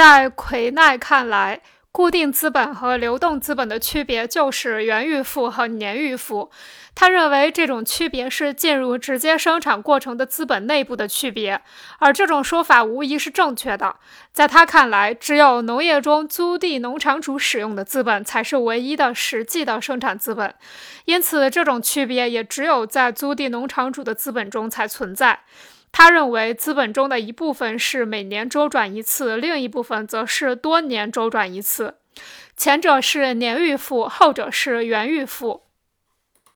在奎奈看来，固定资本和流动资本的区别就是原预付和年预付。他认为这种区别是进入直接生产过程的资本内部的区别，而这种说法无疑是正确的。在他看来，只有农业中租地农场主使用的资本才是唯一的实际的生产资本，因此这种区别也只有在租地农场主的资本中才存在。他认为，资本中的一部分是每年周转一次，另一部分则是多年周转一次。前者是年预付，后者是元预付。